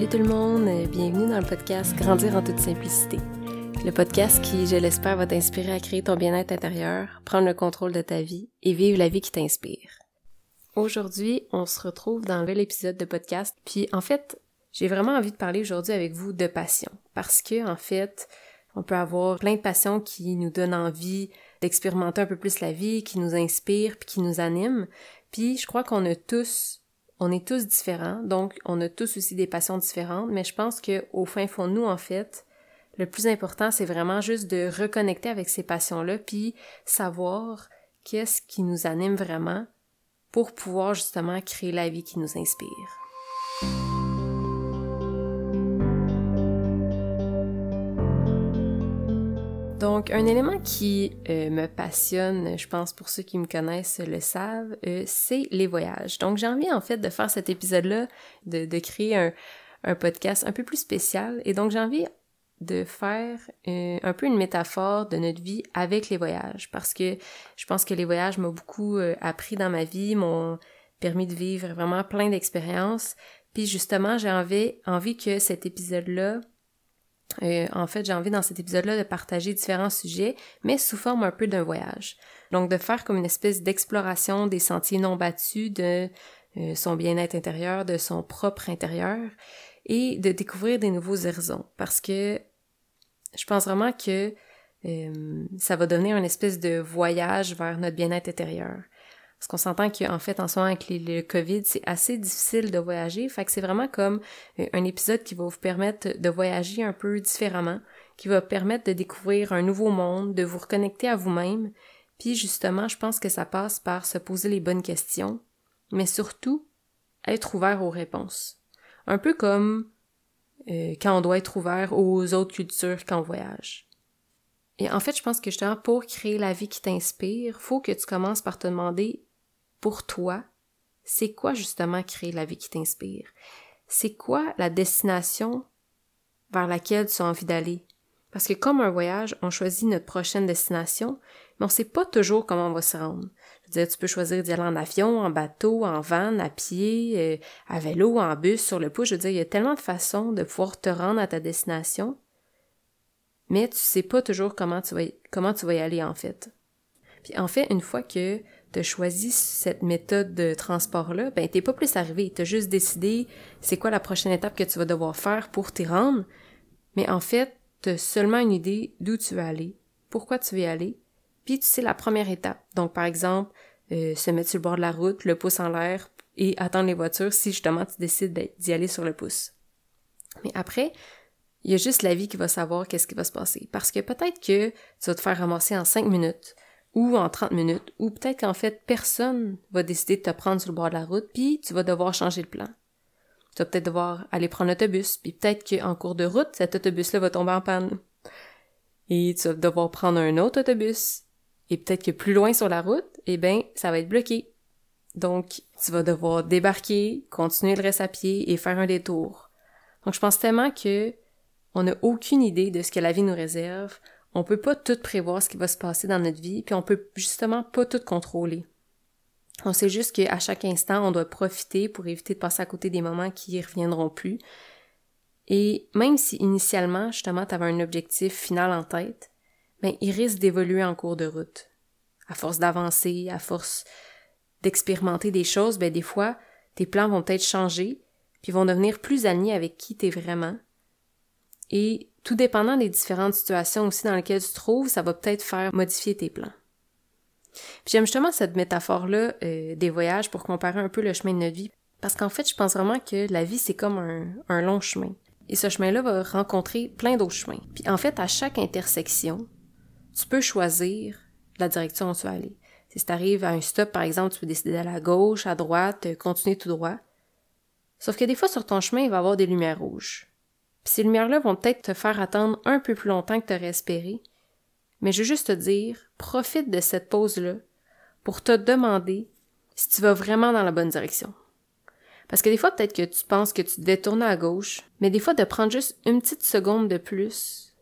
Salut tout le monde, bienvenue dans le podcast Grandir en toute simplicité. Le podcast qui, je l'espère, va t'inspirer à créer ton bien-être intérieur, prendre le contrôle de ta vie et vivre la vie qui t'inspire. Aujourd'hui, on se retrouve dans un nouvel épisode de podcast, puis en fait, j'ai vraiment envie de parler aujourd'hui avec vous de passion, parce que en fait, on peut avoir plein de passions qui nous donnent envie d'expérimenter un peu plus la vie, qui nous inspirent, puis qui nous animent. Puis je crois qu'on a tous on est tous différents, donc on a tous aussi des passions différentes, mais je pense que au fin fond nous, en fait, le plus important, c'est vraiment juste de reconnecter avec ces passions-là, puis savoir qu'est-ce qui nous anime vraiment pour pouvoir justement créer la vie qui nous inspire. Donc, un élément qui euh, me passionne, je pense pour ceux qui me connaissent le savent, euh, c'est les voyages. Donc, j'ai envie en fait de faire cet épisode-là, de, créer un, podcast un peu plus spécial. Et donc, j'ai envie de faire euh, un peu une métaphore de notre vie avec les voyages, parce que je pense que les voyages m'ont beaucoup appris dans ma vie, m'ont permis de vivre vraiment plein d'expériences. Puis justement, j'ai envie, envie que cet épisode-là euh, en fait, j'ai envie dans cet épisode-là de partager différents sujets, mais sous forme un peu d'un voyage. Donc de faire comme une espèce d'exploration des sentiers non battus de euh, son bien-être intérieur, de son propre intérieur, et de découvrir des nouveaux horizons. Parce que je pense vraiment que euh, ça va devenir une espèce de voyage vers notre bien-être intérieur. Parce qu'on s'entend qu'en fait, en ce moment, avec le COVID, c'est assez difficile de voyager. Fait que c'est vraiment comme euh, un épisode qui va vous permettre de voyager un peu différemment, qui va permettre de découvrir un nouveau monde, de vous reconnecter à vous-même. Puis justement, je pense que ça passe par se poser les bonnes questions, mais surtout être ouvert aux réponses. Un peu comme euh, quand on doit être ouvert aux autres cultures quand on voyage. Et en fait, je pense que justement, pour créer la vie qui t'inspire, faut que tu commences par te demander pour toi, c'est quoi justement créer la vie qui t'inspire? C'est quoi la destination vers laquelle tu as envie d'aller? Parce que comme un voyage, on choisit notre prochaine destination, mais on sait pas toujours comment on va se rendre. Je veux dire, tu peux choisir d'y aller en avion, en bateau, en van, à pied, euh, à vélo, en bus, sur le pouce. Je veux dire, il y a tellement de façons de pouvoir te rendre à ta destination, mais tu sais pas toujours comment tu vas, comment tu vas y aller en fait. Puis en fait, une fois que t'as choisi cette méthode de transport-là, ben t'es pas plus arrivé. T'as juste décidé c'est quoi la prochaine étape que tu vas devoir faire pour t'y rendre. Mais en fait, t'as seulement une idée d'où tu veux aller, pourquoi tu veux y aller, puis tu sais la première étape. Donc par exemple, euh, se mettre sur le bord de la route, le pouce en l'air et attendre les voitures si justement tu décides d'y aller sur le pouce. Mais après, il y a juste la vie qui va savoir qu'est-ce qui va se passer. Parce que peut-être que tu vas te faire ramasser en cinq minutes, ou en 30 minutes, ou peut-être qu'en fait, personne va décider de te prendre sur le bord de la route, puis tu vas devoir changer le plan. Tu vas peut-être devoir aller prendre l'autobus, puis peut-être qu'en cours de route, cet autobus-là va tomber en panne. Et tu vas devoir prendre un autre autobus. Et peut-être que plus loin sur la route, eh ben, ça va être bloqué. Donc, tu vas devoir débarquer, continuer le reste à pied et faire un détour. Donc, je pense tellement que on n'a aucune idée de ce que la vie nous réserve. On peut pas tout prévoir ce qui va se passer dans notre vie, puis on peut justement pas tout contrôler. On sait juste qu'à chaque instant, on doit profiter pour éviter de passer à côté des moments qui ne reviendront plus. Et même si initialement, justement, tu avais un objectif final en tête, ben, il risque d'évoluer en cours de route. À force d'avancer, à force d'expérimenter des choses, ben, des fois, tes plans vont peut-être changer, puis vont devenir plus alignés avec qui tu es vraiment. Et tout dépendant des différentes situations aussi dans lesquelles tu te trouves, ça va peut-être faire modifier tes plans. Puis j'aime justement cette métaphore-là euh, des voyages pour comparer un peu le chemin de notre vie, parce qu'en fait, je pense vraiment que la vie, c'est comme un, long chemin. Et ce chemin-là va rencontrer plein d'autres chemins. Puis en fait, à chaque intersection, tu peux choisir la direction où tu vas aller. Si tu arrives à un stop, par exemple, tu peux décider d'aller à gauche, à droite, continuer tout droit. Sauf que des fois, sur ton chemin, il va y avoir des lumières rouges. Puis ces lumières-là vont peut-être te faire attendre un peu plus longtemps que tu aurais espéré. Mais je veux juste te dire, profite de cette pause-là pour te demander si tu vas vraiment dans la bonne direction. Parce que des fois, peut-être que tu penses que tu devais tourner à gauche, mais des fois, de prendre juste une petite seconde de plus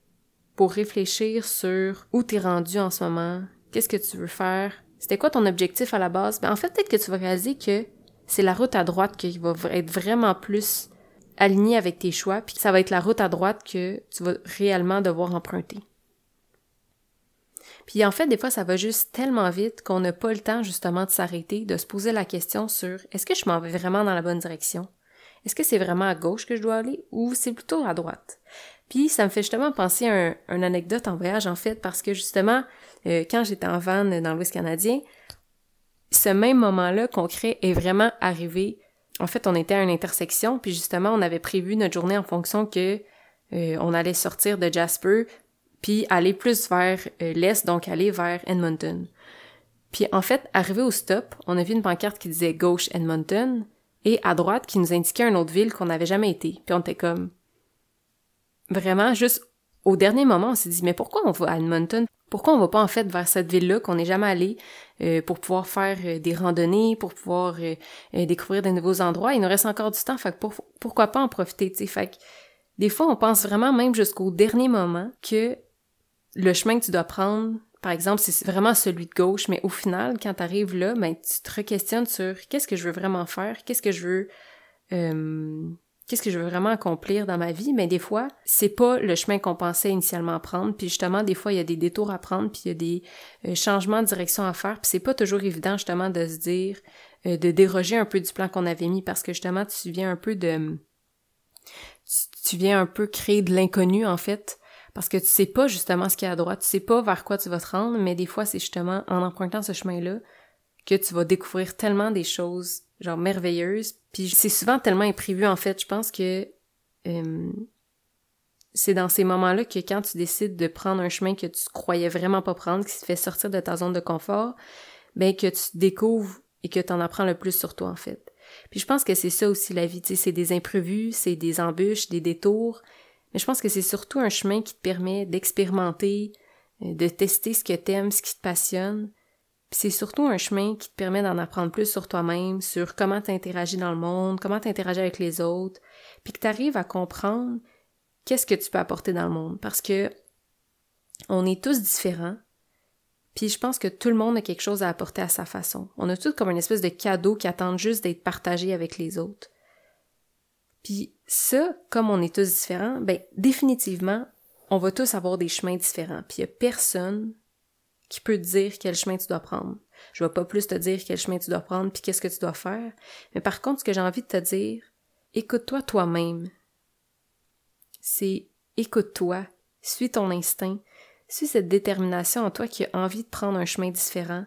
pour réfléchir sur où t'es rendu en ce moment, qu'est-ce que tu veux faire, c'était quoi ton objectif à la base, ben en fait, peut-être que tu vas réaliser que c'est la route à droite qui va être vraiment plus aligné avec tes choix, puis ça va être la route à droite que tu vas réellement devoir emprunter. Puis en fait, des fois, ça va juste tellement vite qu'on n'a pas le temps justement de s'arrêter, de se poser la question sur est-ce que je m'en vais vraiment dans la bonne direction? Est-ce que c'est vraiment à gauche que je dois aller ou c'est plutôt à droite? Puis ça me fait justement penser à un, une anecdote en voyage en fait parce que justement, euh, quand j'étais en van dans l'Ouest canadien, ce même moment-là concret est vraiment arrivé. En fait, on était à une intersection, puis justement, on avait prévu notre journée en fonction que euh, on allait sortir de Jasper, puis aller plus vers euh, l'est, donc aller vers Edmonton. Puis en fait, arrivé au stop, on a vu une pancarte qui disait gauche Edmonton et à droite qui nous indiquait une autre ville qu'on n'avait jamais été. Puis on était comme vraiment juste au dernier moment, on s'est dit mais pourquoi on va à Edmonton? Pourquoi on va pas en fait vers cette ville-là qu'on n'est jamais allé euh, pour pouvoir faire euh, des randonnées, pour pouvoir découvrir de nouveaux endroits? Il nous reste encore du temps, fait que pourquoi pas en profiter, tu sais? Fait que des fois, on pense vraiment même jusqu'au dernier moment que le chemin que tu dois prendre, par exemple, c'est vraiment celui de gauche, mais au final, quand tu arrives là, ben, tu te re-questionnes sur qu'est-ce que je veux vraiment faire, qu'est-ce que je veux, euh, qu'est-ce que je veux vraiment accomplir dans ma vie, mais des fois, c'est pas le chemin qu'on pensait initialement prendre, puis justement, des fois, il y a des détours à prendre, puis il y a des euh, changements de direction à faire, puis c'est pas toujours évident, justement, de se dire, euh, de déroger un peu du plan qu'on avait mis, parce que justement, tu viens un peu de... tu viens un peu créer de l'inconnu, en fait, parce que tu sais pas justement ce qu'il y a à droite, tu sais pas vers quoi tu vas te rendre, mais des fois c'est justement en empruntant ce chemin-là que tu vas découvrir tellement des choses genre merveilleuses. Puis c'est souvent tellement imprévu en fait. Je pense que euh, c'est dans ces moments-là que quand tu décides de prendre un chemin que tu croyais vraiment pas prendre, qui te fait sortir de ta zone de confort, ben que tu découvres et que tu en apprends le plus sur toi en fait. Puis je pense que c'est ça aussi la vie, c'est des imprévus, c'est des embûches, des détours, mais je pense que c'est surtout un chemin qui te permet d'expérimenter, euh, de tester ce que t'aimes, ce qui te passionne. C'est surtout un chemin qui te permet d'en apprendre plus sur toi-même, sur comment t'interagis dans le monde, comment t'interagis avec les autres, puis que t'arrives à comprendre qu'est-ce que tu peux apporter dans le monde. Parce que on est tous différents, puis je pense que tout le monde a quelque chose à apporter à sa façon. On a tous comme une espèce de cadeau qui attend juste d'être partagé avec les autres. Puis ça, comme on est tous différents, ben définitivement, on va tous avoir des chemins différents. Puis il y a personne qui peut te dire quel chemin tu dois prendre. Je vais pas plus te dire quel chemin tu dois prendre puis qu'est-ce que tu dois faire. Mais par contre, ce que j'ai envie de te dire, écoute-toi toi-même. C'est écoute-toi, suis ton instinct, suis cette détermination en toi qui a envie de prendre un chemin différent,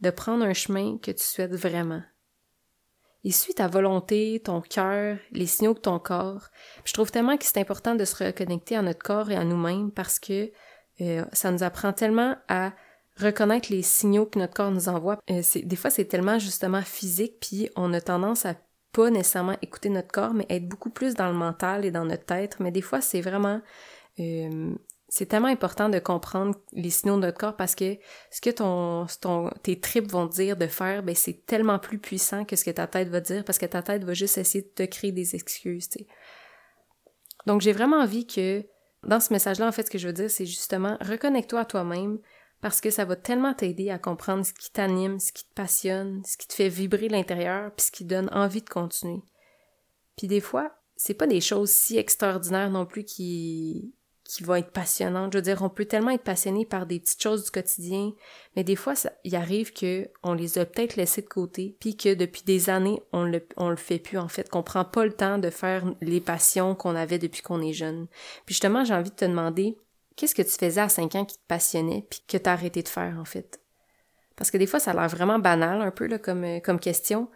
de prendre un chemin que tu souhaites vraiment et suis ta volonté, ton cœur, les signaux de ton corps. je trouve tellement que c'est important de se reconnecter à notre corps et à nous-mêmes parce que euh, ça nous apprend tellement à reconnaître les signaux que notre corps nous envoie. Euh, des fois, c'est tellement justement physique, puis on a tendance à pas nécessairement écouter notre corps, mais être beaucoup plus dans le mental et dans notre tête. Mais des fois, c'est vraiment euh, c'est tellement important de comprendre les signaux de notre corps parce que ce que ton, ton tes tripes vont dire de faire, ben c'est tellement plus puissant que ce que ta tête va dire parce que ta tête va juste essayer de te créer des excuses. Donc j'ai vraiment envie que dans ce message-là, en fait, ce que je veux dire, c'est justement reconnecte-toi à toi-même parce que ça va tellement t'aider à comprendre ce qui t'anime, ce qui te passionne, ce qui te fait vibrer l'intérieur, puis ce qui donne envie de continuer. Puis des fois, c'est pas des choses si extraordinaires non plus qui qui va être passionnante. Je veux dire, on peut tellement être passionné par des petites choses du quotidien, mais des fois, il arrive que on les a peut-être laissées de côté, puis que depuis des années, on le, le fait plus, en fait, qu'on prend pas le temps de faire les passions qu'on avait depuis qu'on est jeune. Puis justement, j'ai envie de te demander, qu'est-ce que tu faisais à 5 ans qui te passionnait, puis que t'as arrêté de faire, en fait? Parce que des fois, ça a l'air vraiment banal, un peu, là, comme, euh, comme question,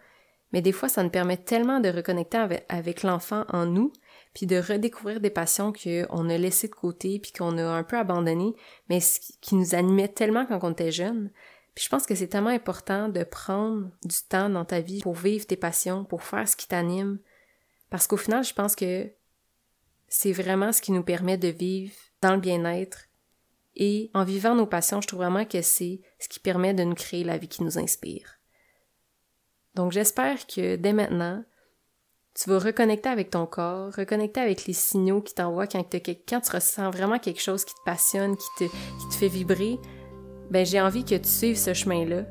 mais des fois, ça nous permet tellement de reconnecter avec, l'enfant en nous, puis de redécouvrir des passions qu'on a laissées de côté, puis qu'on a un peu abandonnées, mais qui nous animait tellement quand on était jeune. Puis je pense que c'est tellement important de prendre du temps dans ta vie pour vivre tes passions, pour faire ce qui t'anime, parce qu'au final, je pense que c'est vraiment ce qui nous permet de vivre dans le bien-être. Et en vivant nos passions, je trouve vraiment que c'est ce qui permet de nous créer la vie qui nous inspire. Donc j'espère que dès maintenant, tu vas reconnecter avec ton corps, reconnecter avec les signaux qui t'envoient quand, tu ressens vraiment quelque chose qui te passionne, qui te, qui te fait vibrer. Ben, j'ai envie que tu suives ce chemin-là,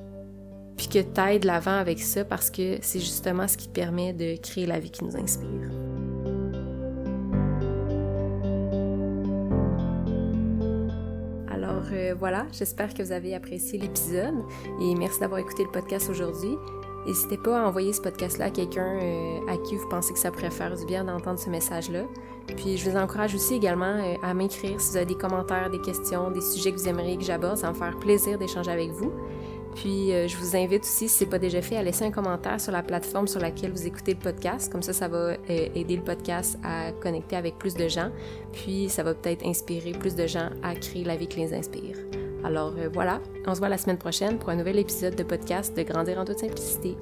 puis que tu ailles de l'avant avec ça parce que c'est justement ce qui te permet de créer la vie qui nous inspire. Euh, voilà, j'espère que vous avez apprécié l'épisode et merci d'avoir écouté le podcast aujourd'hui. N'hésitez pas à envoyer ce podcast-là à quelqu'un euh, à qui vous pensez que ça pourrait faire du bien d'entendre ce message-là. Puis je vous encourage aussi également euh, à m'écrire si vous avez des commentaires, des questions, des sujets que vous aimeriez que j'aborde. Ça va me faire plaisir d'échanger avec vous. Puis euh, je vous invite aussi, si ce n'est pas déjà fait, à laisser un commentaire sur la plateforme sur laquelle vous écoutez le podcast. Comme ça, ça va aider le podcast à connecter avec plus de gens. Puis ça va peut-être inspirer plus de gens à créer la vie qui les inspire. Alors voilà, on se voit la semaine prochaine pour un nouvel épisode de podcast de Grandir en toute simplicité.